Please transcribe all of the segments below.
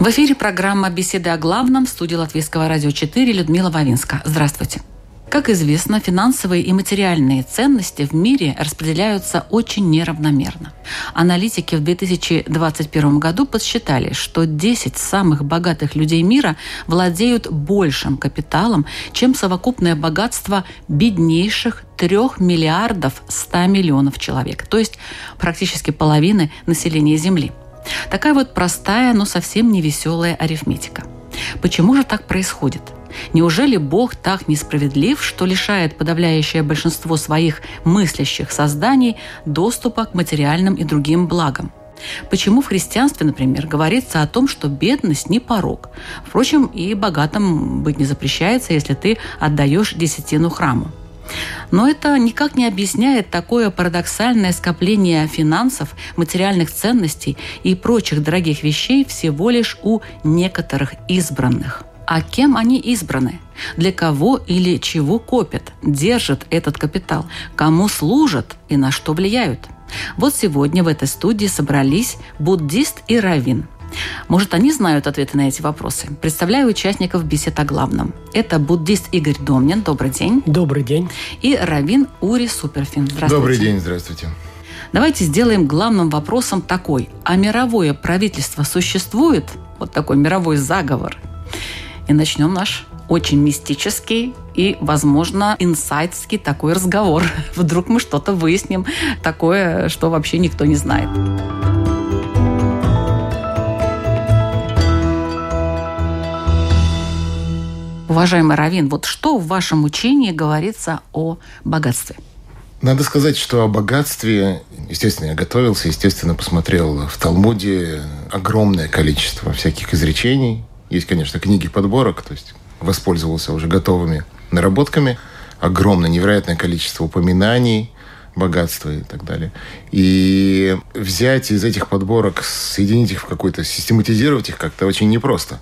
В эфире программа «Беседы о главном» в студии Латвийского радио 4 Людмила Вавинска. Здравствуйте. Как известно, финансовые и материальные ценности в мире распределяются очень неравномерно. Аналитики в 2021 году подсчитали, что 10 самых богатых людей мира владеют большим капиталом, чем совокупное богатство беднейших 3 миллиардов 100 миллионов человек, то есть практически половины населения Земли. Такая вот простая, но совсем не веселая арифметика. Почему же так происходит? Неужели Бог так несправедлив, что лишает подавляющее большинство своих мыслящих созданий доступа к материальным и другим благам? Почему в христианстве, например, говорится о том, что бедность не порог? Впрочем, и богатым быть не запрещается, если ты отдаешь десятину храму. Но это никак не объясняет такое парадоксальное скопление финансов, материальных ценностей и прочих дорогих вещей всего лишь у некоторых избранных. А кем они избраны? Для кого или чего копят, держат этот капитал? Кому служат и на что влияют? Вот сегодня в этой студии собрались буддист и раввин – может, они знают ответы на эти вопросы? Представляю участников бесед о главном. Это буддист Игорь Домнин. Добрый день. Добрый день. И раввин Ури Суперфин. Здравствуйте. Добрый день, здравствуйте. Давайте сделаем главным вопросом такой. А мировое правительство существует? Вот такой мировой заговор. И начнем наш очень мистический и, возможно, инсайтский такой разговор. Вдруг мы что-то выясним такое, что вообще никто не знает. Уважаемый Равин, вот что в вашем учении говорится о богатстве? Надо сказать, что о богатстве, естественно, я готовился, естественно, посмотрел в Талмуде огромное количество всяких изречений. Есть, конечно, книги подборок, то есть воспользовался уже готовыми наработками. Огромное, невероятное количество упоминаний богатства и так далее. И взять из этих подборок, соединить их в какой-то, систематизировать их как-то очень непросто.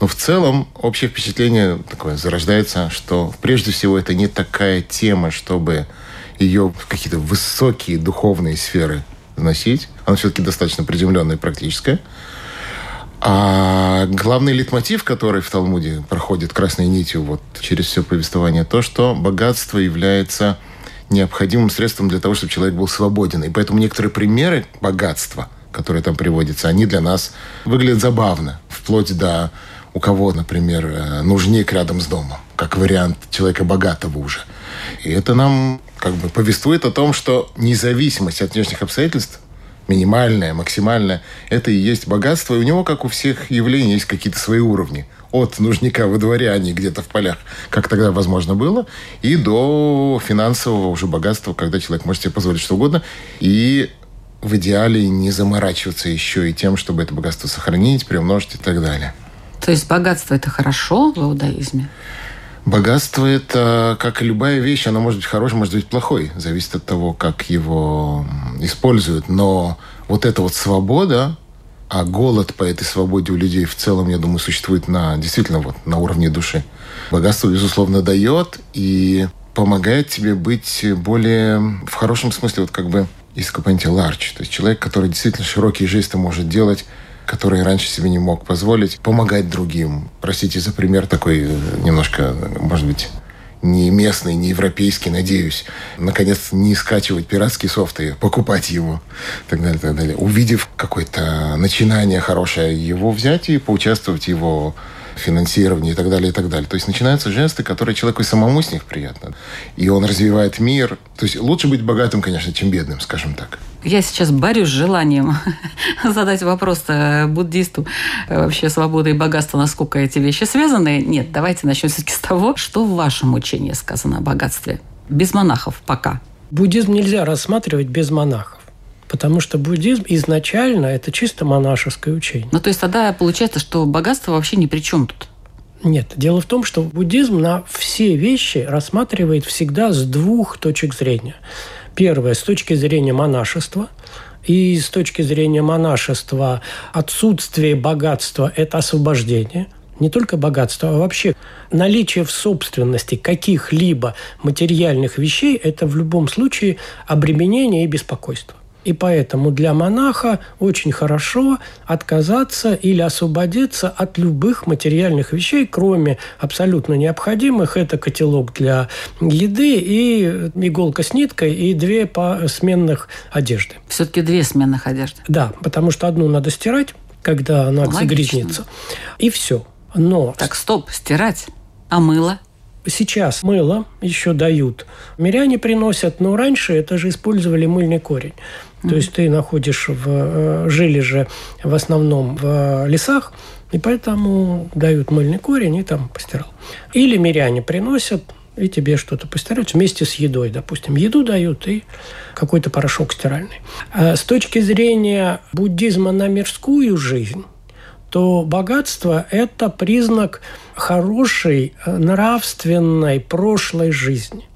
Но в целом общее впечатление такое зарождается, что прежде всего это не такая тема, чтобы ее в какие-то высокие духовные сферы носить. Она все-таки достаточно приземленная и практическая. А главный литмотив, который в Талмуде проходит красной нитью вот через все повествование, то, что богатство является необходимым средством для того, чтобы человек был свободен. И поэтому некоторые примеры богатства, которые там приводятся, они для нас выглядят забавно. Вплоть до у кого, например, э, нужник рядом с домом, как вариант человека богатого уже. И это нам как бы повествует о том, что независимость от внешних обстоятельств минимальная, максимальная, это и есть богатство. И у него, как у всех явлений, есть какие-то свои уровни. От нужника во дворе, а не где-то в полях, как тогда возможно было, и до финансового уже богатства, когда человек может себе позволить что угодно. И в идеале не заморачиваться еще и тем, чтобы это богатство сохранить, приумножить и так далее. То есть богатство это хорошо в иудаизме? Богатство это, как и любая вещь, она может быть хорошей, может быть плохой. Зависит от того, как его используют. Но вот эта вот свобода, а голод по этой свободе у людей в целом, я думаю, существует на, действительно вот, на уровне души. Богатство, безусловно, дает и помогает тебе быть более, в хорошем смысле, вот как бы, такое понятие large. То есть человек, который действительно широкие жесты может делать, который раньше себе не мог позволить, помогать другим. Простите за пример такой э, немножко, может быть, не местный, не европейский, надеюсь, наконец не скачивать пиратский софт и покупать его, так далее, так далее. Увидев какое-то начинание хорошее, его взять и поучаствовать в его финансирование и так далее, и так далее. То есть начинаются жесты, которые человеку и самому с них приятно. И он развивает мир. То есть лучше быть богатым, конечно, чем бедным, скажем так. Я сейчас борюсь с желанием задать вопрос э, буддисту. Э, вообще свобода и богатство, насколько эти вещи связаны? Нет, давайте начнем все-таки с того, что в вашем учении сказано о богатстве. Без монахов пока. Буддизм нельзя рассматривать без монахов. Потому что буддизм изначально это чисто монашеское учение. Ну, то есть тогда получается, что богатство вообще ни при чем тут. Нет, дело в том, что буддизм на все вещи рассматривает всегда с двух точек зрения. Первое, с точки зрения монашества, и с точки зрения монашества отсутствие богатства – это освобождение – не только богатство, а вообще наличие в собственности каких-либо материальных вещей – это в любом случае обременение и беспокойство. И поэтому для монаха очень хорошо отказаться или освободиться от любых материальных вещей, кроме абсолютно необходимых. Это котелок для еды и иголка с ниткой и две сменных одежды. Все-таки две сменных одежды. Да, потому что одну надо стирать, когда она Логично. загрязнится. И все. Но... Так, стоп, стирать. А мыло? Сейчас мыло еще дают. Миряне приносят, но раньше это же использовали мыльный корень. То есть ты находишь в... Э, жили же в основном в лесах, и поэтому дают мыльный корень и там постирал. Или миряне приносят, и тебе что-то постирают вместе с едой. Допустим, еду дают и какой-то порошок стиральный. А с точки зрения буддизма на мирскую жизнь, то богатство – это признак хорошей, э, нравственной прошлой жизни.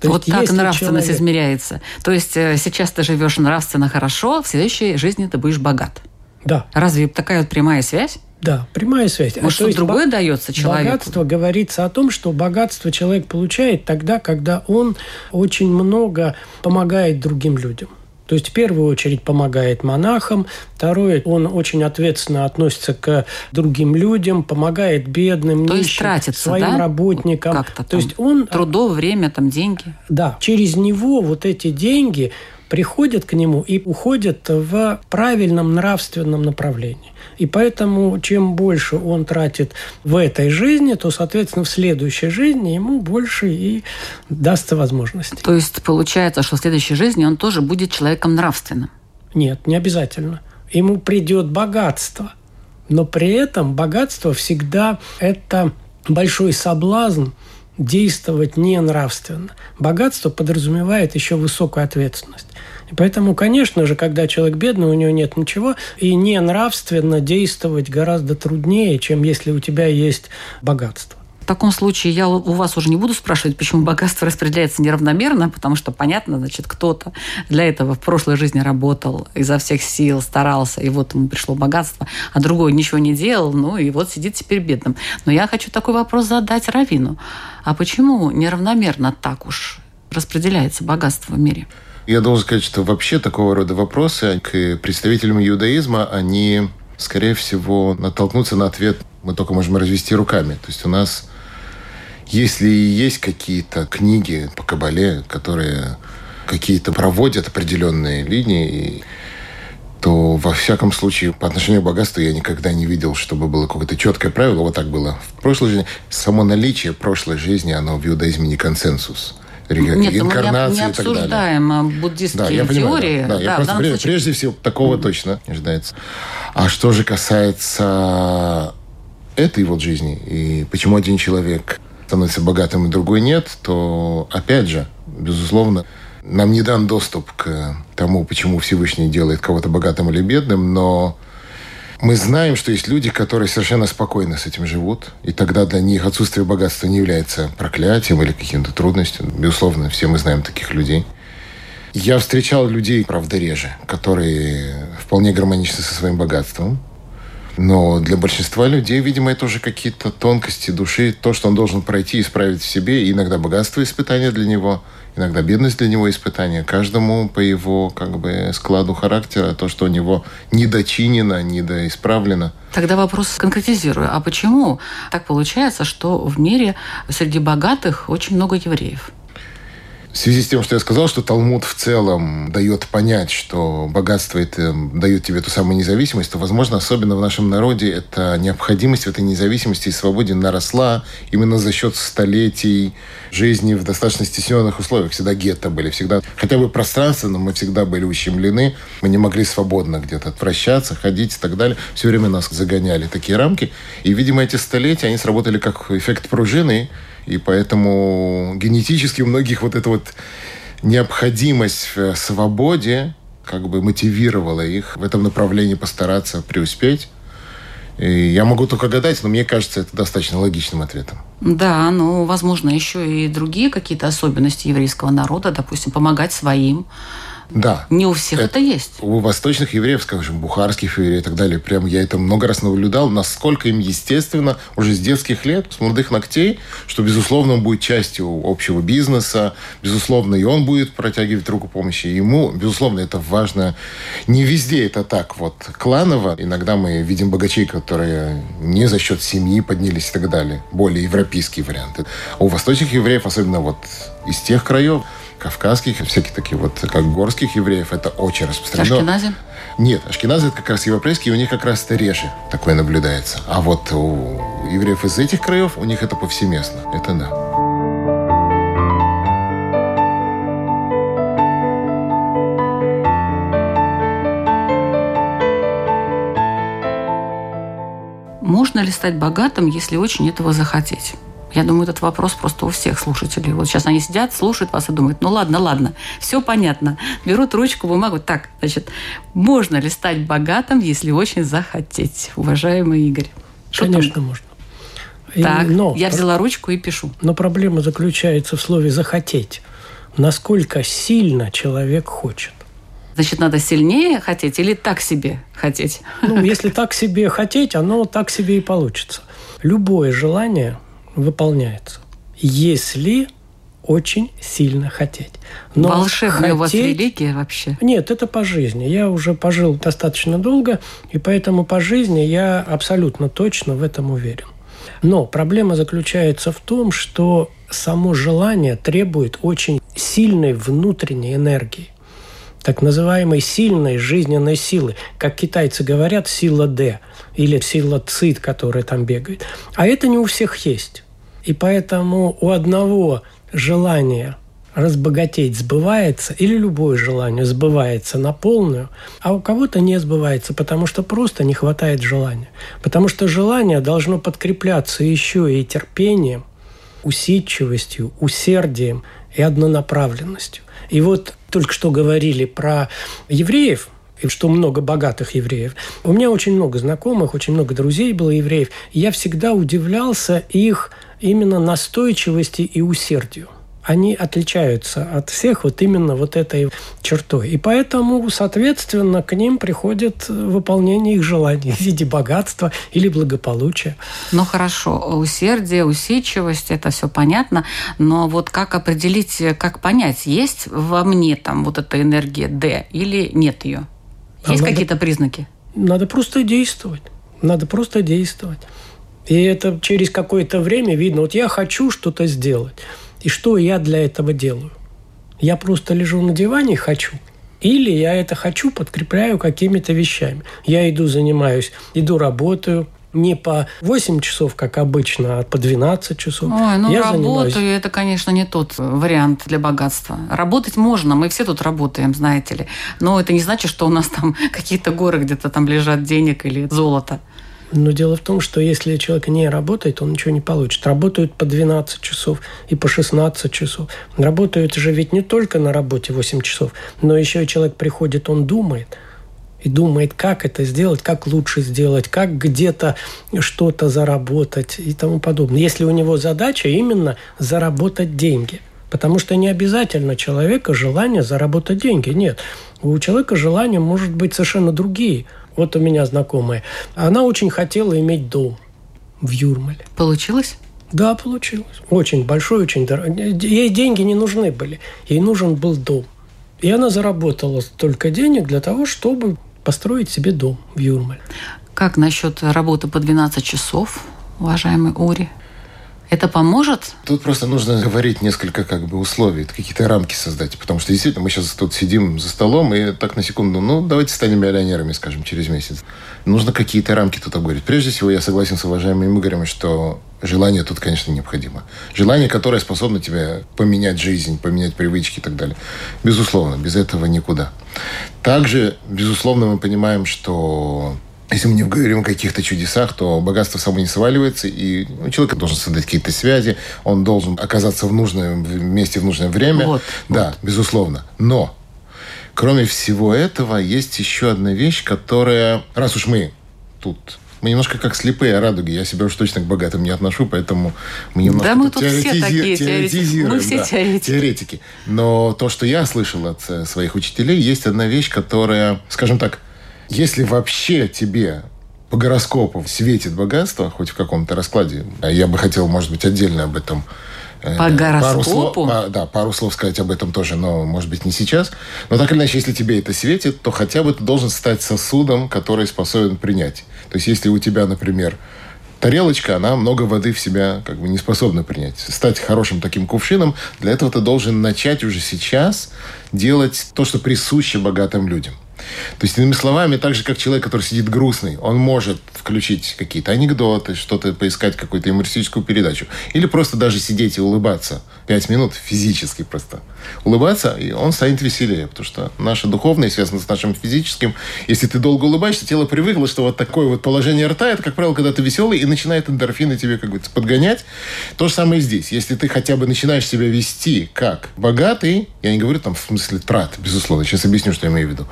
То вот есть, так нравственность человек... измеряется. То есть э, сейчас ты живешь нравственно хорошо, в следующей жизни ты будешь богат. Да. Разве такая вот прямая связь? Да, прямая связь. Может, что другое бо- дается человеку? Богатство говорится о том, что богатство человек получает тогда, когда он очень много помогает другим людям. То есть в первую очередь помогает монахам, второе, он очень ответственно относится к другим людям, помогает бедным, То нищим, есть тратится, своим да? работникам. Как-то То есть он трудов, время, там деньги. Да, через него вот эти деньги приходят к нему и уходят в правильном нравственном направлении. И поэтому, чем больше он тратит в этой жизни, то, соответственно, в следующей жизни ему больше и дастся возможность. То есть получается, что в следующей жизни он тоже будет человеком нравственным? Нет, не обязательно. Ему придет богатство. Но при этом богатство всегда это большой соблазн действовать не нравственно. Богатство подразумевает еще высокую ответственность. Поэтому, конечно же, когда человек бедный, у него нет ничего, и не нравственно действовать гораздо труднее, чем если у тебя есть богатство. В таком случае я у вас уже не буду спрашивать, почему богатство распределяется неравномерно, потому что, понятно, значит, кто-то для этого в прошлой жизни работал, изо всех сил старался, и вот ему пришло богатство, а другой ничего не делал, ну и вот сидит теперь бедным. Но я хочу такой вопрос задать Равину. А почему неравномерно так уж распределяется богатство в мире? Я должен сказать, что вообще такого рода вопросы к представителям иудаизма, они, скорее всего, натолкнутся на ответ, мы только можем развести руками. То есть у нас, если есть какие-то книги по Кабале, которые какие-то проводят определенные линии, то во всяком случае по отношению к богатству я никогда не видел, чтобы было какое-то четкое правило. Вот так было в прошлой жизни. Само наличие прошлой жизни, оно в иудаизме не консенсус нет, инкарнации мы не, обсуждаем а, буддистские да, я теории. Понимаю, да, да, я просто, прежде, случае... прежде всего, такого mm-hmm. точно не ожидается. А что же касается этой вот жизни, и почему один человек становится богатым, и другой нет, то, опять же, безусловно, нам не дан доступ к тому, почему Всевышний делает кого-то богатым или бедным, но мы знаем, что есть люди, которые совершенно спокойно с этим живут, и тогда для них отсутствие богатства не является проклятием или каким-то трудностью. Безусловно, все мы знаем таких людей. Я встречал людей, правда, реже, которые вполне гармоничны со своим богатством. Но для большинства людей, видимо, это уже какие-то тонкости души, то, что он должен пройти и исправить в себе. И иногда богатство испытания для него – иногда бедность для него испытание. Каждому по его как бы складу характера, то, что у него недочинено, недоисправлено. Тогда вопрос конкретизирую. А почему так получается, что в мире среди богатых очень много евреев? В связи с тем, что я сказал, что Талмуд в целом дает понять, что богатство это дает тебе ту самую независимость, то, возможно, особенно в нашем народе эта необходимость в этой независимости и свободе наросла именно за счет столетий жизни в достаточно стесненных условиях. Всегда гетто были, всегда хотя бы пространственно мы всегда были ущемлены, мы не могли свободно где-то вращаться, ходить и так далее. Все время нас загоняли такие рамки. И, видимо, эти столетия, они сработали как эффект пружины, и поэтому генетически у многих вот эта вот необходимость в свободе как бы мотивировало их в этом направлении постараться преуспеть. И я могу только гадать, но мне кажется, это достаточно логичным ответом. Да, ну, возможно, еще и другие какие-то особенности еврейского народа, допустим, помогать своим, да. Не у всех это, это есть. У восточных евреев, скажем, бухарских евреев и так далее, прям я это много раз наблюдал, насколько им естественно уже с детских лет, с молодых ногтей, что, безусловно, он будет частью общего бизнеса, безусловно, и он будет протягивать руку помощи ему, безусловно, это важно. Не везде это так вот кланово. Иногда мы видим богачей, которые не за счет семьи поднялись и так далее. Более европейские варианты. А у восточных евреев, особенно вот из тех краев, кавказских, всяких таких вот, как горских евреев, это очень распространено. Ашкенази? Нет, ашкеназы это как раз европейские, у них как раз это реже такое наблюдается. А вот у евреев из этих краев, у них это повсеместно. Это да. Можно ли стать богатым, если очень этого захотеть? Я думаю, этот вопрос просто у всех слушателей. Вот сейчас они сидят, слушают вас и думают, ну ладно, ладно, все понятно. Берут ручку, бумагу. Так, значит, можно ли стать богатым, если очень захотеть, уважаемый Игорь? Что Конечно, там? можно. Так, но, я взяла ручку и пишу. Но проблема заключается в слове «захотеть». Насколько сильно человек хочет. Значит, надо сильнее хотеть или так себе хотеть? Ну, если так себе хотеть, оно так себе и получится. Любое желание – выполняется. Если очень сильно хотеть. Но Волшебная хотеть... у вас религия вообще? Нет, это по жизни. Я уже пожил достаточно долго, и поэтому по жизни я абсолютно точно в этом уверен. Но проблема заключается в том, что само желание требует очень сильной внутренней энергии так называемой сильной жизненной силы. Как китайцы говорят, сила D или сила ЦИТ, которая там бегает. А это не у всех есть. И поэтому у одного желание разбогатеть сбывается, или любое желание сбывается на полную, а у кого-то не сбывается, потому что просто не хватает желания. Потому что желание должно подкрепляться еще и терпением, усидчивостью, усердием и однонаправленностью. И вот только что говорили про евреев, и что много богатых евреев. У меня очень много знакомых, очень много друзей было евреев. Я всегда удивлялся их именно настойчивости и усердию они отличаются от всех вот именно вот этой чертой. И поэтому, соответственно, к ним приходит выполнение их желаний в виде богатства или благополучия. Ну хорошо, усердие, усидчивость, это все понятно, но вот как определить, как понять, есть во мне там вот эта энергия D или нет ее? А есть а какие-то признаки? Надо просто действовать. Надо просто действовать. И это через какое-то время видно. Вот я хочу что-то сделать. И что я для этого делаю? Я просто лежу на диване и хочу. Или я это хочу, подкрепляю какими-то вещами. Я иду, занимаюсь, иду, работаю, не по 8 часов, как обычно, а по 12 часов. Ой, ну я работаю, занимаюсь... это, конечно, не тот вариант для богатства. Работать можно, мы все тут работаем, знаете ли. Но это не значит, что у нас там какие-то горы где-то там лежат денег или золото. Но дело в том, что если человек не работает, он ничего не получит. Работают по 12 часов и по 16 часов. Работают же ведь не только на работе 8 часов, но еще и человек приходит, он думает – и думает, как это сделать, как лучше сделать, как где-то что-то заработать и тому подобное. Если у него задача именно заработать деньги. Потому что не обязательно человека желание заработать деньги. Нет. У человека желания может быть совершенно другие – вот у меня знакомая. Она очень хотела иметь дом в Юрмале. Получилось? Да, получилось. Очень большой, очень дорогой. Ей деньги не нужны были. Ей нужен был дом. И она заработала столько денег для того, чтобы построить себе дом в Юрмале. Как насчет работы по 12 часов, уважаемый Ури? Это поможет? Тут просто нужно говорить несколько как бы условий, какие-то рамки создать. Потому что действительно мы сейчас тут сидим за столом и так на секунду, ну, давайте станем миллионерами, скажем, через месяц. Нужно какие-то рамки тут обговорить. Прежде всего, я согласен с уважаемым Игорем, что желание тут, конечно, необходимо. Желание, которое способно тебе поменять жизнь, поменять привычки и так далее. Безусловно, без этого никуда. Также, безусловно, мы понимаем, что если мы не говорим о каких-то чудесах, то богатство само не сваливается, и ну, человек должен создать какие-то связи, он должен оказаться в нужном месте в нужное время. Вот, да, вот. безусловно. Но кроме всего этого, есть еще одна вещь, которая, раз уж мы тут мы немножко как слепые радуги. Я себя уж точно к богатым не отношу, поэтому мы немножко да, мы тут теоретизи... все такие теоретизируем. Мы все да, теоретики. теоретики. Но то, что я слышал от э, своих учителей, есть одна вещь, которая, скажем так, если вообще тебе по гороскопу светит богатство, хоть в каком-то раскладе, а я бы хотел, может быть, отдельно об этом Э, по пару слов, по, да, пару слов сказать об этом тоже, но, может быть, не сейчас. Но так или иначе, если тебе это светит, то хотя бы ты должен стать сосудом, который способен принять. То есть, если у тебя, например, тарелочка, она много воды в себя как бы не способна принять. Стать хорошим таким кувшином, для этого ты должен начать уже сейчас делать то, что присуще богатым людям. То есть, иными словами, так же, как человек, который сидит грустный, он может включить какие-то анекдоты, что-то поискать, какую-то юмористическую передачу. Или просто даже сидеть и улыбаться. Пять минут физически просто. Улыбаться, и он станет веселее. Потому что наше духовное связано с нашим физическим. Если ты долго улыбаешься, тело привыкло, что вот такое вот положение рта, это, как правило, когда ты веселый, и начинает эндорфины тебе как бы подгонять. То же самое и здесь. Если ты хотя бы начинаешь себя вести как богатый, я не говорю там в смысле трат, безусловно, сейчас объясню, что я имею в виду,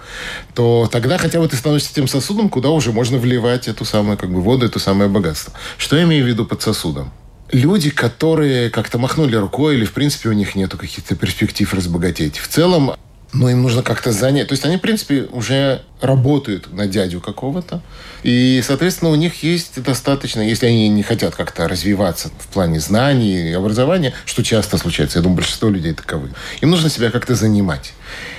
то тогда хотя бы ты становишься тем сосудом, куда уже можно вливать эту самую как бы воду, это самое богатство. Что я имею в виду под сосудом? Люди, которые как-то махнули рукой или, в принципе, у них нету каких-то перспектив разбогатеть. В целом, ну, им нужно как-то занять. То есть они, в принципе, уже работают на дядю какого-то. И, соответственно, у них есть достаточно, если они не хотят как-то развиваться в плане знаний и образования, что часто случается, я думаю, большинство людей таковы, им нужно себя как-то занимать.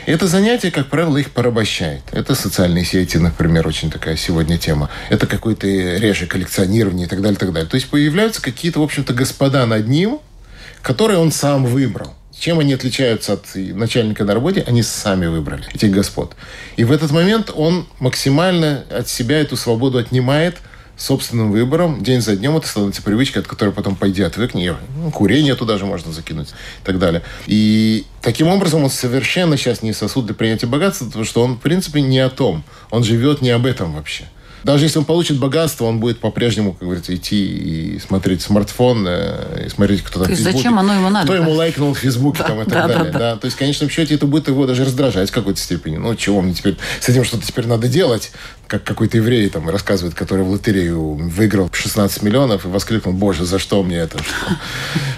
И это занятие, как правило, их порабощает. Это социальные сети, например, очень такая сегодня тема. Это какое-то реже коллекционирование и так далее, и так далее. То есть появляются какие-то, в общем-то, господа над ним, которые он сам выбрал. Чем они отличаются от начальника на работе? Они сами выбрали этих господ. И в этот момент он максимально от себя эту свободу отнимает собственным выбором. День за днем это становится привычкой, от которой потом пойди отвыкни. Ну, курение туда же можно закинуть и так далее. И таким образом он совершенно сейчас не сосуд для принятия богатства, потому что он, в принципе, не о том. Он живет не об этом вообще. Даже если он получит богатство, он будет по-прежнему, как говорится, идти и смотреть смартфон, э, и смотреть, кто там То в Фейсбуке. зачем оно ему надо? Кто ему лайкнул в Фейсбуке Да, там, и так да, да, далее. да. Да, То есть, в конечном счете, это будет его даже раздражать в какой-то степени. Ну, чего мне теперь... С этим что-то теперь надо делать. Как какой-то еврей там рассказывает, который в лотерею выиграл 16 миллионов и воскликнул, боже, за что мне это?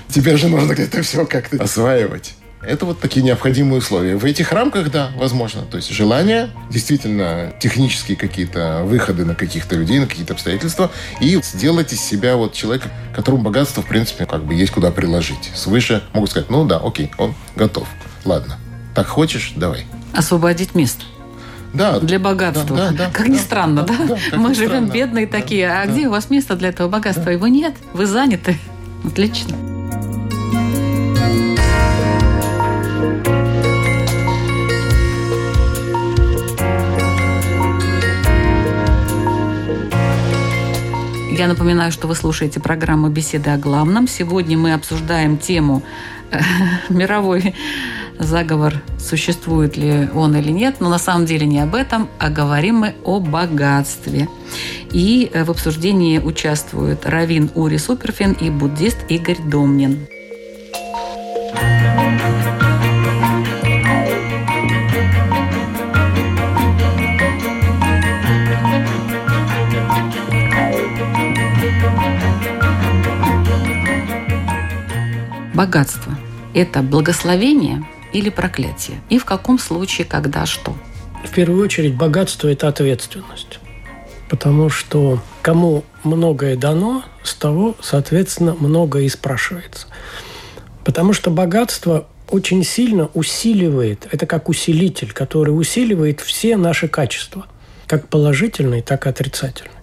Теперь же нужно это все как-то осваивать. Это вот такие необходимые условия. В этих рамках, да, возможно. То есть желание, действительно технические какие-то выходы на каких-то людей, на какие-то обстоятельства, и сделать из себя вот человека, которому богатство, в принципе, как бы есть куда приложить. Свыше могут сказать, ну да, окей, он готов. Ладно. Так хочешь? Давай. Освободить место. Да. Для богатства. Да, да, да, как ни да, странно, да? да, да, Мы ни живем странно. бедные Да, такие. А да. где у вас место для этого богатства? Его нет. Вы заняты. Отлично. Я напоминаю, что вы слушаете программу «Беседы о главном». Сегодня мы обсуждаем тему э, «Мировой заговор, существует ли он или нет». Но на самом деле не об этом, а говорим мы о богатстве. И э, в обсуждении участвуют Равин Ури Суперфин и буддист Игорь Домнин. Богатство – это благословение или проклятие? И в каком случае, когда, что? В первую очередь, богатство – это ответственность. Потому что кому многое дано, с того, соответственно, многое и спрашивается. Потому что богатство очень сильно усиливает, это как усилитель, который усиливает все наши качества, как положительные, так и отрицательные.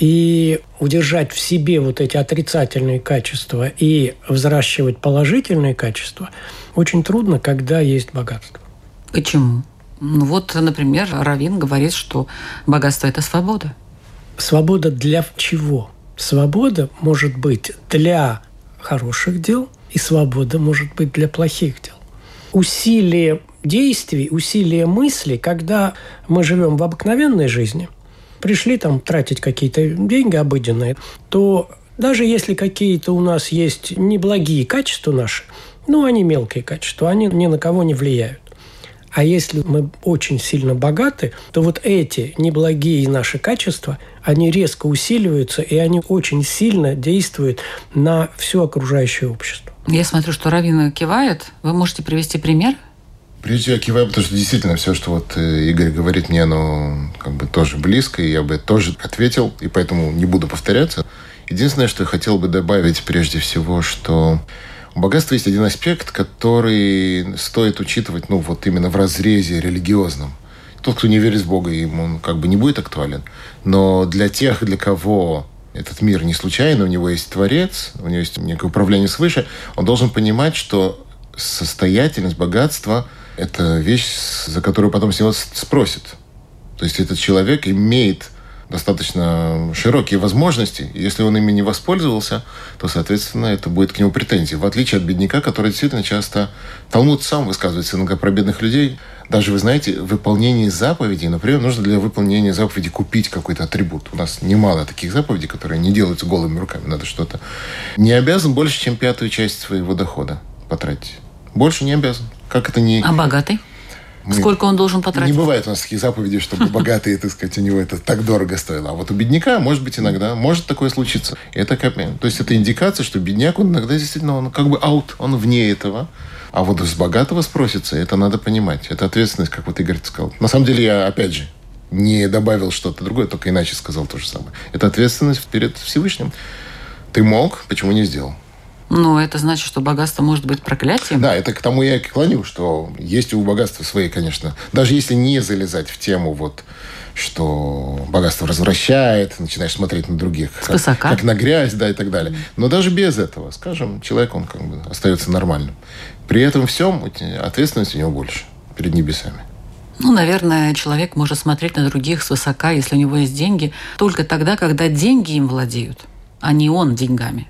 И удержать в себе вот эти отрицательные качества и взращивать положительные качества очень трудно, когда есть богатство. Почему? Ну вот, например, Равин говорит, что богатство – это свобода. Свобода для чего? Свобода может быть для хороших дел, и свобода может быть для плохих дел. Усилие действий, усилие мысли, когда мы живем в обыкновенной жизни, пришли там тратить какие-то деньги обыденные, то даже если какие-то у нас есть неблагие качества наши, ну, они мелкие качества, они ни на кого не влияют. А если мы очень сильно богаты, то вот эти неблагие наши качества, они резко усиливаются, и они очень сильно действуют на все окружающее общество. Я смотрю, что Равина кивает. Вы можете привести пример? Прежде я киваю, потому что действительно все, что вот э, Игорь говорит мне, оно как бы тоже близко, и я бы тоже ответил, и поэтому не буду повторяться. Единственное, что я хотел бы добавить прежде всего, что у богатства есть один аспект, который стоит учитывать, ну, вот именно в разрезе религиозном. Тот, кто не верит в Бога, ему он как бы не будет актуален. Но для тех, для кого этот мир не случайно, у него есть Творец, у него есть некое управление свыше, он должен понимать, что состоятельность, богатство – это вещь, за которую потом с него спросят. То есть этот человек имеет достаточно широкие возможности. Если он ими не воспользовался, то, соответственно, это будет к нему претензии. В отличие от бедняка, который действительно часто... Талмуд сам высказывается иногда про бедных людей. Даже, вы знаете, выполнение заповедей, например, нужно для выполнения заповеди купить какой-то атрибут. У нас немало таких заповедей, которые не делаются голыми руками. Надо что-то... Не обязан больше, чем пятую часть своего дохода потратить. Больше не обязан. Как это не... А богатый? Мы... Сколько он должен потратить? Не бывает у нас таких заповедей, чтобы богатые, так сказать, у него это так дорого стоило. А вот у бедняка, может быть, иногда может такое случиться. Это как... То есть это индикация, что бедняк, он иногда действительно, он как бы аут, он вне этого. А вот с богатого спросится, это надо понимать. Это ответственность, как вот Игорь сказал. На самом деле, я, опять же, не добавил что-то другое, только иначе сказал то же самое. Это ответственность перед Всевышним. Ты мог, почему не сделал? Но это значит, что богатство может быть проклятием? Да, это к тому я и клоню, что есть у богатства свои, конечно. Даже если не залезать в тему вот что богатство развращает, начинаешь смотреть на других, как, как на грязь, да, и так далее. Но даже без этого, скажем, человек, он как бы остается нормальным. При этом всем ответственность у него больше перед небесами. Ну, наверное, человек может смотреть на других свысока, если у него есть деньги, только тогда, когда деньги им владеют, а не он деньгами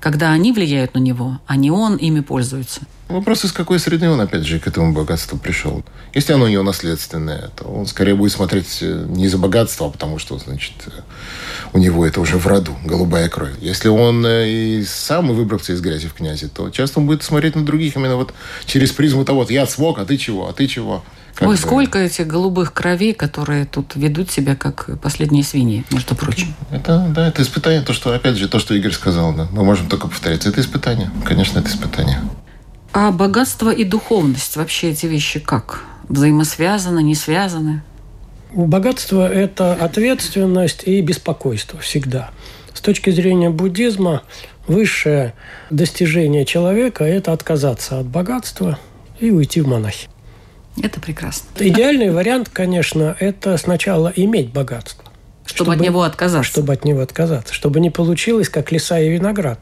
когда они влияют на него, а не он ими пользуется. Вопрос, из какой среды он, опять же, к этому богатству пришел. Если оно у него наследственное, то он скорее будет смотреть э, не из-за богатства, а потому что, значит, э, у него это уже в роду, голубая кровь. Если он э, и сам выбрался из грязи в князи, то часто он будет смотреть на других именно вот через призму того, я смог, а ты чего, а ты чего. Как Ой, бы... сколько этих голубых кровей, которые тут ведут себя как последние свиньи, между прочим. Это, да, это испытание, то, что, опять же, то, что Игорь сказал, да. Мы можем только повторять. Это испытание. Конечно, это испытание. А богатство и духовность, вообще эти вещи как? Взаимосвязаны, не связаны? Богатство – это ответственность и беспокойство всегда. С точки зрения буддизма, высшее достижение человека – это отказаться от богатства и уйти в монахи. Это прекрасно. Идеальный вариант, конечно, это сначала иметь богатство. Чтобы, чтобы от него отказаться. Чтобы от него отказаться. Чтобы не получилось, как леса и виноград.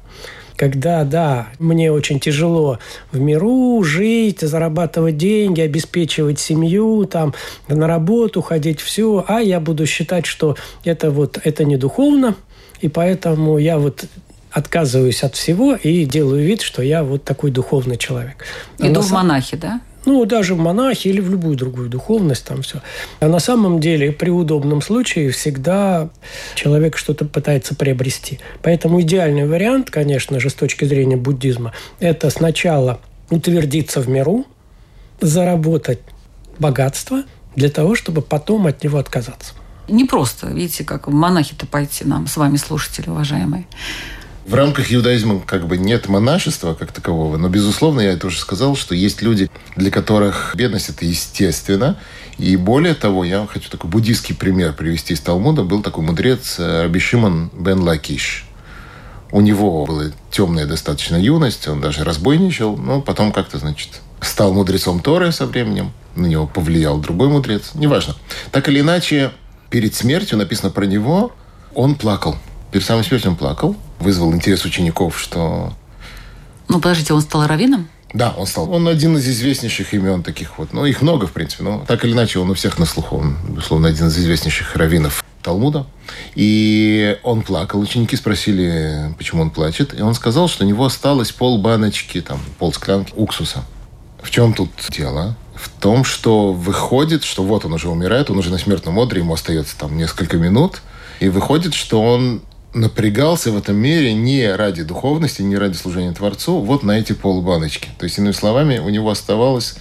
Когда, да, мне очень тяжело в миру жить, зарабатывать деньги, обеспечивать семью, там, на работу ходить, все, а я буду считать, что это вот, это не духовно, и поэтому я вот отказываюсь от всего и делаю вид, что я вот такой духовный человек. Иду а в монахи, да? Ну, даже в монахи или в любую другую духовность, там все. А на самом деле при удобном случае всегда человек что-то пытается приобрести. Поэтому идеальный вариант, конечно же, с точки зрения буддизма, это сначала утвердиться в миру, заработать богатство для того, чтобы потом от него отказаться. Не просто, видите, как монахи-то пойти нам с вами, слушатели уважаемые. В рамках иудаизма как бы нет монашества как такового, но, безусловно, я это уже сказал, что есть люди, для которых бедность – это естественно. И более того, я хочу такой буддийский пример привести из Талмуда. Был такой мудрец э, Раби Шимон бен Лакиш. У него была темная достаточно юность, он даже разбойничал, но потом как-то, значит, стал мудрецом Торы со временем. На него повлиял другой мудрец. Неважно. Так или иначе, перед смертью написано про него, он плакал – перед самой смертью он плакал, вызвал интерес учеников, что... Ну, подождите, он стал раввином? Да, он стал. Он один из известнейших имен таких вот. Ну, их много, в принципе. Но так или иначе, он у всех на слуху. Он, безусловно, один из известнейших раввинов Талмуда. И он плакал. Ученики спросили, почему он плачет. И он сказал, что у него осталось пол баночки, там, пол склянки уксуса. В чем тут дело? В том, что выходит, что вот он уже умирает, он уже на смертном одре, ему остается там несколько минут. И выходит, что он напрягался в этом мире не ради духовности, не ради служения Творцу, вот на эти полбаночки. То есть, иными словами, у него оставалось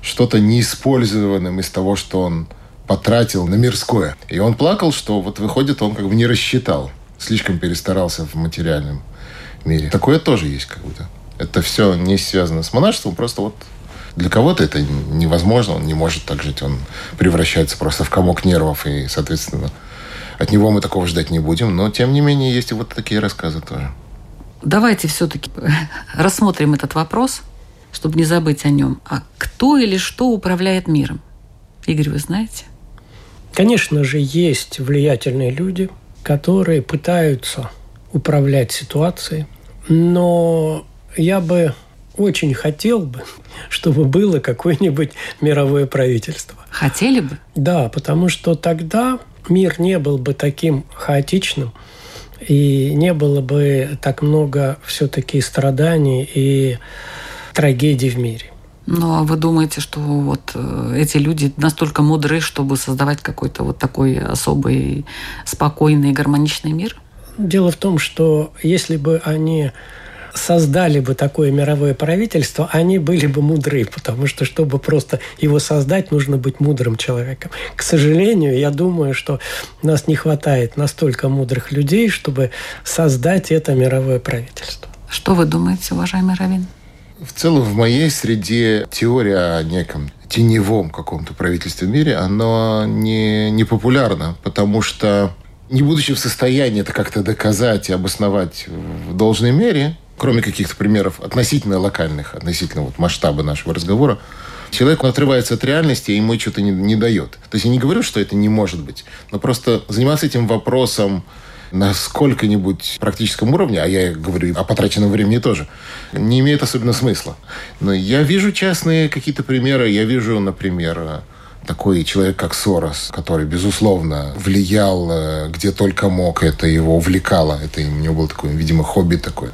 что-то неиспользованным из того, что он потратил на мирское. И он плакал, что вот выходит, он как бы не рассчитал. Слишком перестарался в материальном мире. Такое тоже есть как будто. Это все не связано с монашеством, просто вот для кого-то это невозможно, он не может так жить, он превращается просто в комок нервов, и, соответственно, от него мы такого ждать не будем. Но, тем не менее, есть и вот такие рассказы тоже. Давайте все-таки рассмотрим этот вопрос, чтобы не забыть о нем. А кто или что управляет миром? Игорь, вы знаете? Конечно же, есть влиятельные люди, которые пытаются управлять ситуацией, но я бы очень хотел бы, чтобы было какое-нибудь мировое правительство. Хотели бы? Да, потому что тогда мир не был бы таким хаотичным, и не было бы так много все-таки страданий и трагедий в мире. Ну, а вы думаете, что вот э, эти люди настолько мудры, чтобы создавать какой-то вот такой особый, спокойный, гармоничный мир? Дело в том, что если бы они создали бы такое мировое правительство, они были бы мудры, потому что, чтобы просто его создать, нужно быть мудрым человеком. К сожалению, я думаю, что у нас не хватает настолько мудрых людей, чтобы создать это мировое правительство. Что вы думаете, уважаемый Равин? В целом, в моей среде теория о неком теневом каком-то правительстве в мире, она не, не популярна, потому что не будучи в состоянии это как-то доказать и обосновать в должной мере, кроме каких-то примеров относительно локальных, относительно вот масштаба нашего разговора, человек отрывается от реальности, и ему что-то не, не дает. То есть я не говорю, что это не может быть, но просто заниматься этим вопросом на сколько-нибудь практическом уровне, а я говорю о потраченном времени тоже, не имеет особенно смысла. Но я вижу частные какие-то примеры. Я вижу, например, такой человек, как Сорос, который, безусловно, влиял э, где только мог, это его увлекало, это у него был такой, видимо, хобби такое.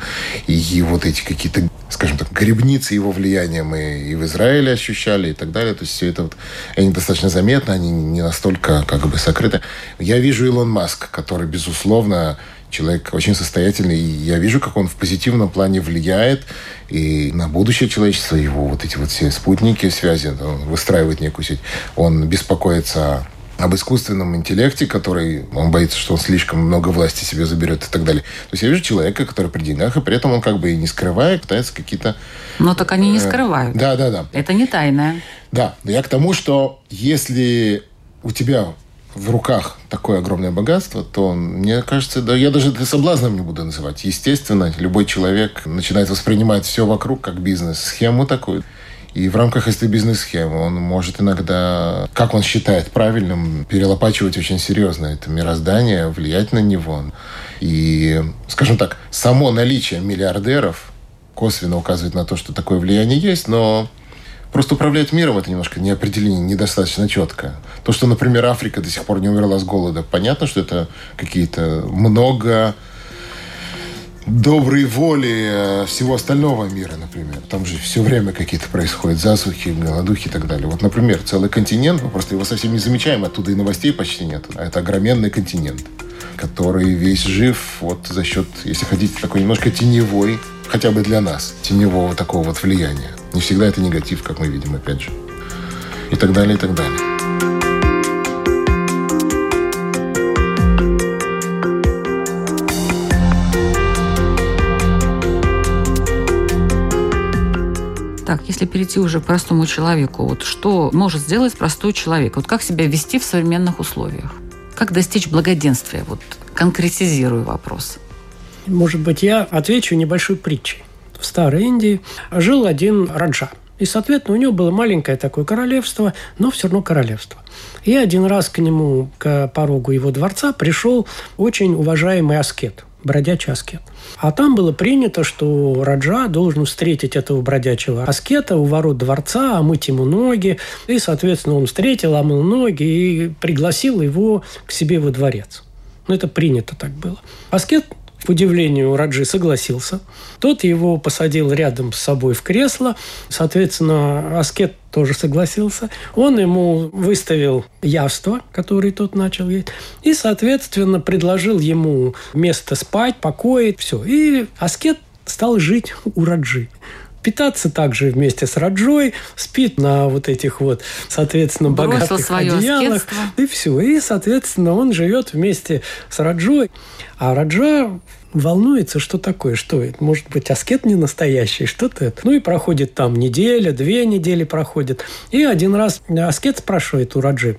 И вот эти какие-то, скажем так, грибницы его влияния мы и в Израиле ощущали и так далее. То есть все это вот, они достаточно заметны, они не настолько как бы сокрыты. Я вижу Илон Маск, который, безусловно, человек очень состоятельный, и я вижу, как он в позитивном плане влияет и на будущее человечества, его вот эти вот все спутники связи, он выстраивает некую сеть, он беспокоится об искусственном интеллекте, который он боится, что он слишком много власти себе заберет и так далее. То есть я вижу человека, который при деньгах, и при этом он как бы и не скрывает, пытается какие-то... Но так они не э, скрывают. Да, да, да. Это не тайное. Да, я к тому, что если у тебя в руках такое огромное богатство, то, мне кажется, да, я даже это соблазном не буду называть. Естественно, любой человек начинает воспринимать все вокруг как бизнес-схему такую. И в рамках этой бизнес-схемы он может иногда, как он считает правильным, перелопачивать очень серьезно это мироздание, влиять на него. И, скажем так, само наличие миллиардеров косвенно указывает на то, что такое влияние есть, но Просто управлять миром это немножко не определение недостаточно четко. То, что, например, Африка до сих пор не умерла с голода, понятно, что это какие-то много доброй воли э, всего остального мира, например. Там же все время какие-то происходят засухи, голодухи и так далее. Вот, например, целый континент, мы просто его совсем не замечаем, оттуда и новостей почти нет. А это огроменный континент, который весь жив вот за счет, если хотите, такой немножко теневой, хотя бы для нас, теневого такого вот влияния. Не всегда это негатив, как мы видим, опять же. И так далее, и так далее. Так, если перейти уже к простому человеку, вот что может сделать простой человек? Вот как себя вести в современных условиях? Как достичь благоденствия? Вот конкретизирую вопрос. Может быть, я отвечу небольшой притчей в Старой Индии жил один раджа. И, соответственно, у него было маленькое такое королевство, но все равно королевство. И один раз к нему, к порогу его дворца, пришел очень уважаемый аскет, бродячий аскет. А там было принято, что Раджа должен встретить этого бродячего аскета у ворот дворца, омыть ему ноги. И, соответственно, он встретил, омыл ноги и пригласил его к себе во дворец. Ну, это принято так было. Аскет к удивлению Раджи согласился. Тот его посадил рядом с собой в кресло. Соответственно, Аскет тоже согласился. Он ему выставил яство, которое тот начал есть. И, соответственно, предложил ему место спать, покоить, все. И Аскет стал жить у Раджи. питаться также вместе с Раджой, спит на вот этих вот, соответственно, Бросил богатых одеялах. аскетство. И все. И, соответственно, он живет вместе с Раджой. А Раджа волнуется, что такое, что это, может быть, аскет не настоящий, что-то это. Ну и проходит там неделя, две недели проходит. И один раз аскет спрашивает у Раджи,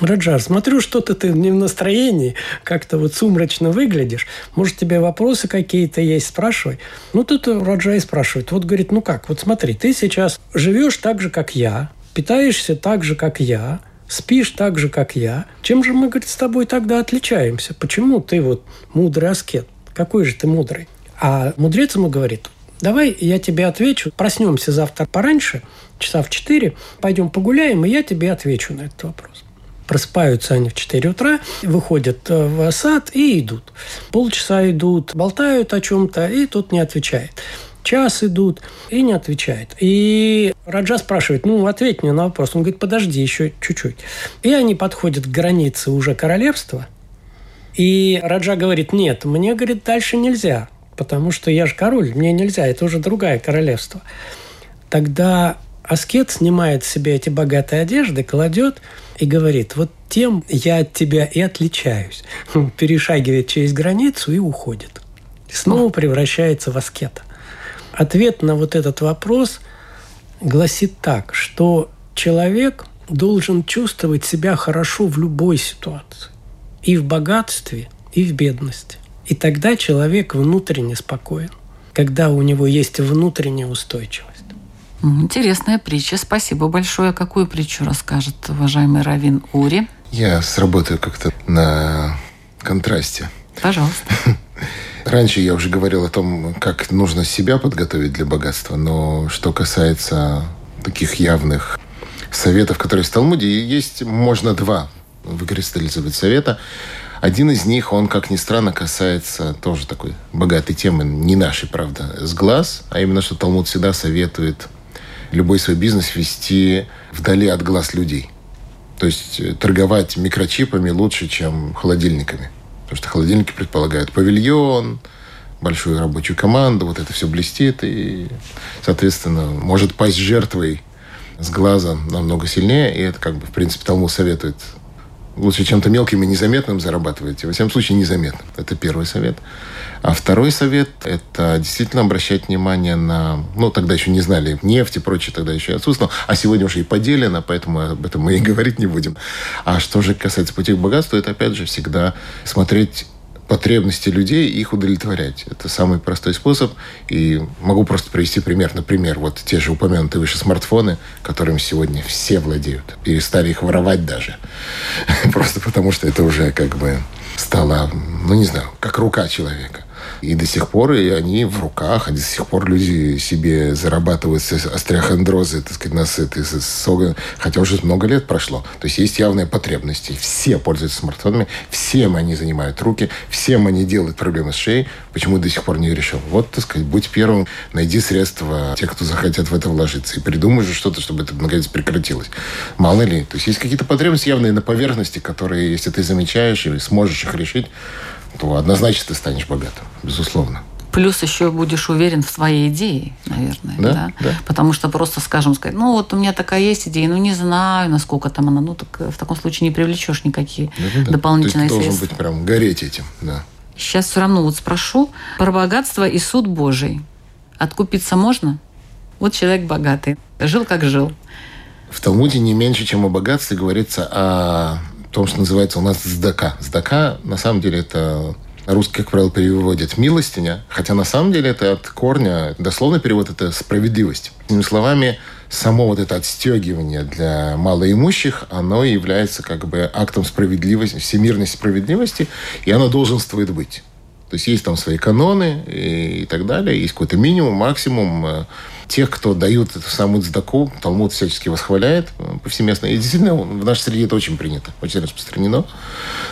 Раджар, смотрю, что-то ты не в настроении, как-то вот сумрачно выглядишь. Может, тебе вопросы какие-то есть, спрашивай. Ну, тут Раджа и спрашивает. Вот говорит, ну как, вот смотри, ты сейчас живешь так же, как я, питаешься так же, как я, спишь так же, как я. Чем же мы, говорит, с тобой тогда отличаемся? Почему ты вот мудрый аскет? Какой же ты мудрый? А мудрец ему говорит, давай я тебе отвечу, проснемся завтра пораньше, часа в 4, пойдем погуляем, и я тебе отвечу на этот вопрос. Просыпаются они в 4 утра, выходят э, в сад и идут. Полчаса идут, болтают о чем-то, и тот не отвечает. Час идут и не отвечает. И Раджа спрашивает, ну, ответь мне на вопрос. Он говорит, подожди еще чуть-чуть. И они подходят к границе уже королевства. И Раджа говорит, нет, мне, говорит, дальше нельзя, потому что я же король, мне нельзя, это уже другое королевство. Тогда аскет снимает с себя эти богатые одежды, кладет и говорит, вот тем я от тебя и отличаюсь. Перешагивает через границу и уходит. И снова превращается в аскета. Ответ на вот этот вопрос гласит так, что человек должен чувствовать себя хорошо в любой ситуации. И в богатстве, и в бедности. И тогда человек внутренне спокоен, когда у него есть внутренняя устойчивость. Интересная притча. Спасибо большое. Какую притчу расскажет уважаемый Равин Ури? Я сработаю как-то на контрасте. Пожалуйста. Раньше я уже говорил о том, как нужно себя подготовить для богатства, но что касается таких явных советов, которые в Талмуде, есть, можно два выкристаллизовать совета. Один из них, он, как ни странно, касается тоже такой богатой темы, не нашей, правда, с глаз, а именно, что Талмуд всегда советует любой свой бизнес вести вдали от глаз людей. То есть торговать микрочипами лучше, чем холодильниками. Потому что холодильники предполагают павильон, большую рабочую команду, вот это все блестит и, соответственно, может пасть жертвой с глаза намного сильнее. И это, как бы, в принципе, Талмуд советует лучше чем-то мелким и незаметным зарабатываете. Во всяком случае, незаметным. Это первый совет. А второй совет – это действительно обращать внимание на... Ну, тогда еще не знали нефть и прочее, тогда еще отсутствовало. А сегодня уже и поделено, поэтому об этом мы и говорить не будем. А что же касается пути к богатству, это, опять же, всегда смотреть потребности людей и их удовлетворять. Это самый простой способ. И могу просто привести пример. Например, вот те же упомянутые выше смартфоны, которыми сегодня все владеют. Перестали их воровать даже. Просто потому, что это уже как бы стало, ну не знаю, как рука человека. И до сих пор и они в руках, а до сих пор люди себе зарабатывают остеохондрозы, так сказать, насыты, с- с- хотя уже много лет прошло. То есть есть явная потребность. И все пользуются смартфонами, всем они занимают руки, всем они делают проблемы с шеей. Почему до сих пор не решил? Вот, так сказать, будь первым, найди средства, те, кто захотят в это вложиться, и придумай же что-то, чтобы это наконец прекратилось. Мало ли. То есть есть какие-то потребности явные на поверхности, которые, если ты замечаешь или сможешь их решить, то однозначно ты станешь богатым, безусловно. Плюс еще будешь уверен в своей идее, наверное. Да, да. Потому что просто, скажем, сказать, ну вот у меня такая есть идея, ну не знаю, насколько там она, ну так э, в таком случае не привлечешь никакие Да-да-да. дополнительные То есть ты должен средства. быть прям гореть этим, да. Сейчас все равно вот спрошу про богатство и суд Божий. Откупиться можно? Вот человек богатый, жил как жил. В Талмуде не меньше, чем о богатстве, говорится о том, что называется у нас сдака. Сдака, на самом деле, это на русский, как правило, переводят милостиня, хотя на самом деле это от корня, дословный перевод – это справедливость. Иными словами, само вот это отстегивание для малоимущих, оно является как бы актом справедливости, всемирной справедливости, и оно долженствует быть. То есть есть там свои каноны и, и так далее, есть какой-то минимум, максимум э, тех, кто дают эту самую цдаку, Талмуд всячески восхваляет э, повсеместно. И действительно, в нашей среде это очень принято, очень распространено.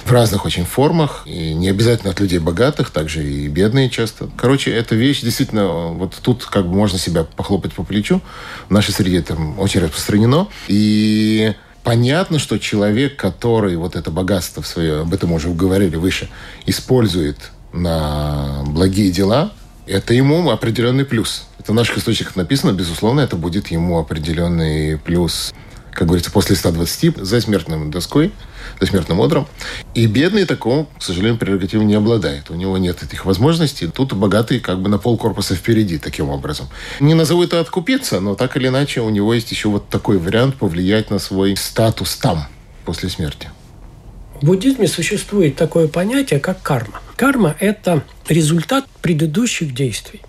В разных очень формах. И не обязательно от людей богатых, также и бедные часто. Короче, эта вещь действительно, э, вот тут как бы можно себя похлопать по плечу. В нашей среде это очень распространено. И Понятно, что человек, который вот это богатство свое, об этом уже говорили выше, использует на благие дела, это ему определенный плюс. Это в наших источниках написано, безусловно, это будет ему определенный плюс как говорится, после 120 за смертным доской, за смертным одром. И бедный такого, к сожалению, прерогативом не обладает. У него нет этих возможностей. Тут богатый как бы на пол корпуса впереди таким образом. Не назову это откупиться, но так или иначе у него есть еще вот такой вариант повлиять на свой статус там, после смерти. В буддизме существует такое понятие, как карма. Карма – это результат предыдущих действий.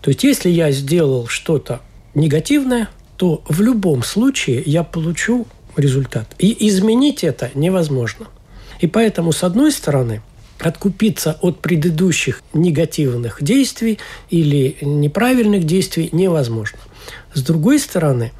То есть, если я сделал что-то негативное – то в любом случае я получу результат. И изменить это невозможно. И поэтому, с одной стороны, откупиться от предыдущих негативных действий или неправильных действий невозможно. С другой стороны,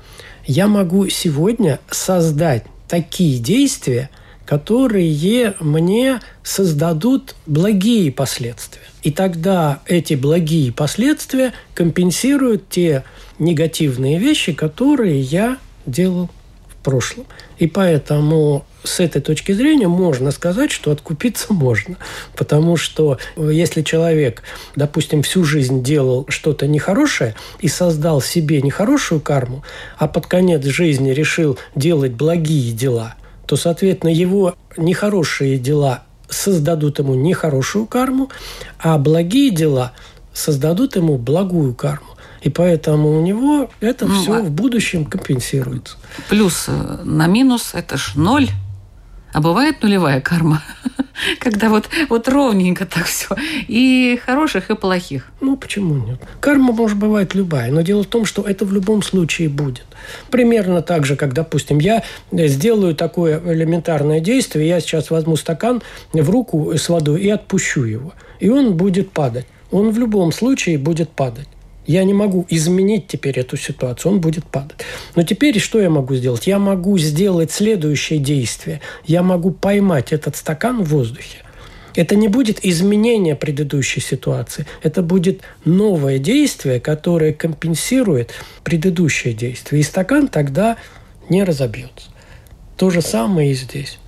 я могу сегодня создать такие действия, которые мне создадут благие последствия. И тогда эти благие последствия компенсируют те негативные вещи, которые я делал в прошлом. И поэтому с этой точки зрения можно сказать, что откупиться можно. Потому что э, если человек, допустим, всю жизнь делал что-то нехорошее и создал себе нехорошую карму, а под конец жизни решил делать благие дела, то, соответственно, его нехорошие дела создадут ему нехорошую карму, а благие дела создадут ему благую карму. И поэтому у него это ну, все а... в будущем компенсируется. Плюс на минус это ж ноль. А бывает нулевая карма, когда вот, вот ровненько так все. И хороших, и плохих. Ну, почему нет? Карма может бывать любая, но дело в том, что это в любом случае будет. Примерно так же, как, допустим, я сделаю такое элементарное действие, я сейчас возьму стакан в руку с водой и отпущу его. И он будет падать. Он в любом случае будет падать. Я не могу изменить теперь эту ситуацию, он будет падать. Но теперь что я могу сделать? Я могу сделать следующее действие. Я могу поймать этот стакан в воздухе. Это не будет изменение предыдущей ситуации. Это будет новое действие, которое компенсирует предыдущее действие. И стакан тогда не разобьется. То же самое и здесь.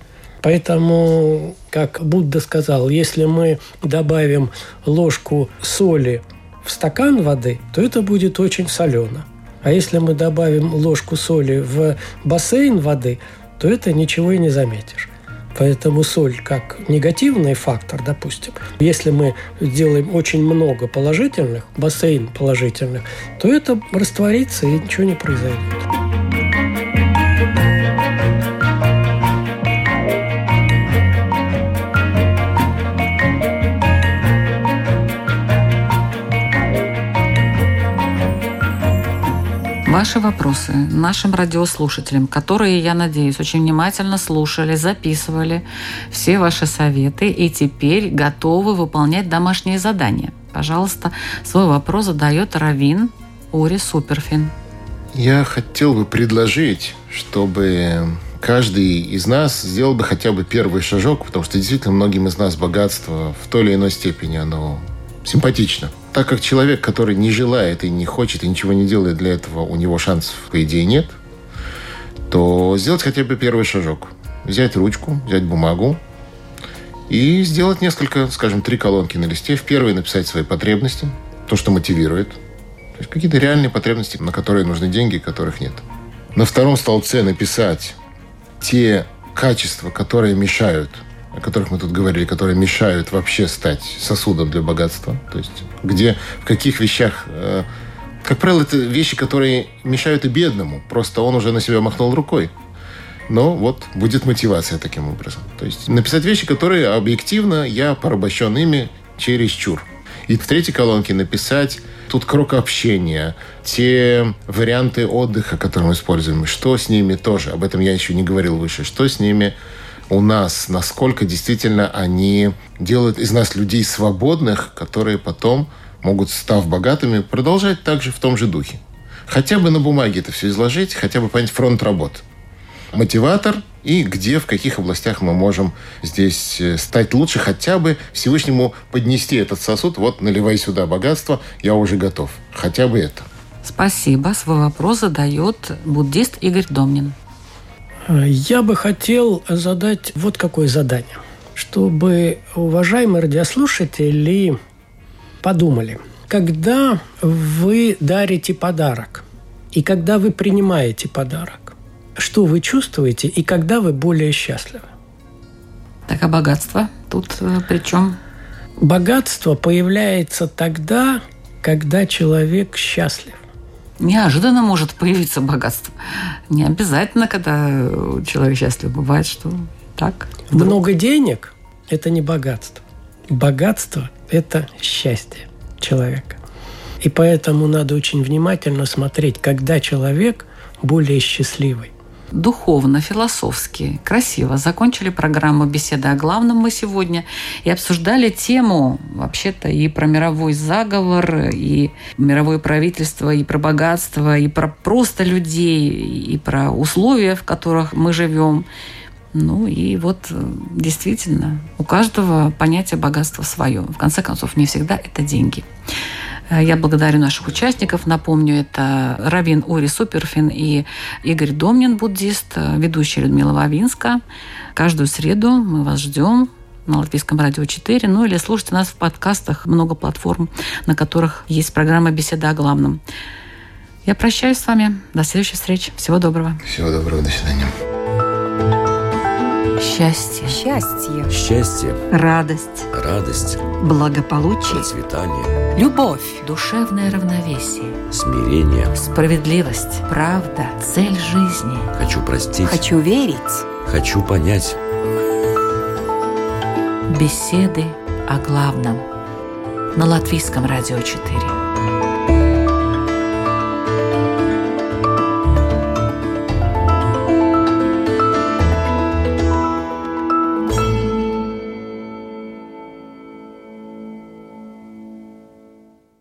Поэтому, как Будда сказал, если мы добавим ложку соли в стакан воды, то это будет очень солено. А если мы добавим ложку соли в бассейн воды, то это ничего и не заметишь. Поэтому соль как негативный фактор, допустим, если мы сделаем очень много положительных, бассейн положительных, то это растворится и ничего не произойдет. Ваши вопросы нашим радиослушателям, которые, я надеюсь, очень внимательно слушали, записывали все ваши советы и теперь готовы выполнять домашние задания. Пожалуйста, свой вопрос задает Равин Ури Суперфин. Я хотел бы предложить, чтобы каждый из нас сделал бы хотя бы первый шажок, потому что действительно многим из нас богатство в той или иной степени оно симпатично – так как человек, который не желает и не хочет и ничего не делает для этого, у него шансов, по идее, нет, то сделать хотя бы первый шажок. Взять ручку, взять бумагу и сделать несколько, скажем, три колонки на листе. В первой написать свои потребности, то, что мотивирует. То есть какие-то реальные потребности, на которые нужны деньги, которых нет. На втором столбце написать те качества, которые мешают о которых мы тут говорили, которые мешают вообще стать сосудом для богатства. То есть где, в каких вещах... Э, как правило, это вещи, которые мешают и бедному. Просто он уже на себя махнул рукой. Но вот будет мотивация таким образом. То есть написать вещи, которые объективно я порабощен ими чересчур. И в третьей колонке написать тут круг общения, те варианты отдыха, которые мы используем, что с ними тоже, об этом я еще не говорил выше, что с ними у нас, насколько действительно они делают из нас людей свободных, которые потом могут, став богатыми, продолжать также в том же духе. Хотя бы на бумаге это все изложить, хотя бы понять фронт работ. Мотиватор и где, в каких областях мы можем здесь э, стать лучше, хотя бы Всевышнему поднести этот сосуд, вот наливай сюда богатство, я уже готов. Хотя бы это. Спасибо. Свой вопрос задает буддист Игорь Домнин. Я бы хотел задать вот какое задание. Чтобы уважаемые радиослушатели подумали, когда вы дарите подарок и когда вы принимаете подарок, что вы чувствуете и когда вы более счастливы? Так, а богатство тут э, при чем? Богатство появляется тогда, когда человек счастлив. Неожиданно может появиться богатство. Не обязательно, когда человек счастлив. Бывает, что так. Много денег – это не богатство. Богатство – это счастье человека. И поэтому надо очень внимательно смотреть, когда человек более счастливый духовно, философски, красиво закончили программу «Беседа о главном» мы сегодня и обсуждали тему вообще-то и про мировой заговор, и мировое правительство, и про богатство, и про просто людей, и про условия, в которых мы живем. Ну и вот э, действительно, у каждого понятие богатства свое. В конце концов, не всегда это деньги. Э, я благодарю наших участников. Напомню, это Равин Ури Суперфин и Игорь Домнин, буддист, э, ведущая Людмила Вавинска. Каждую среду мы вас ждем на Латвийском радио 4, ну или слушайте нас в подкастах, много платформ, на которых есть программа «Беседа о главном». Я прощаюсь с вами. До следующей встречи. Всего доброго. Всего доброго. До свидания. Счастье. Счастье. Счастье. Радость. Радость. Благополучие. Процветание. Любовь. Душевное равновесие. Смирение. Справедливость. Правда. Цель жизни. Хочу простить. Хочу верить. Хочу понять. Беседы о главном. На Латвийском радио 4.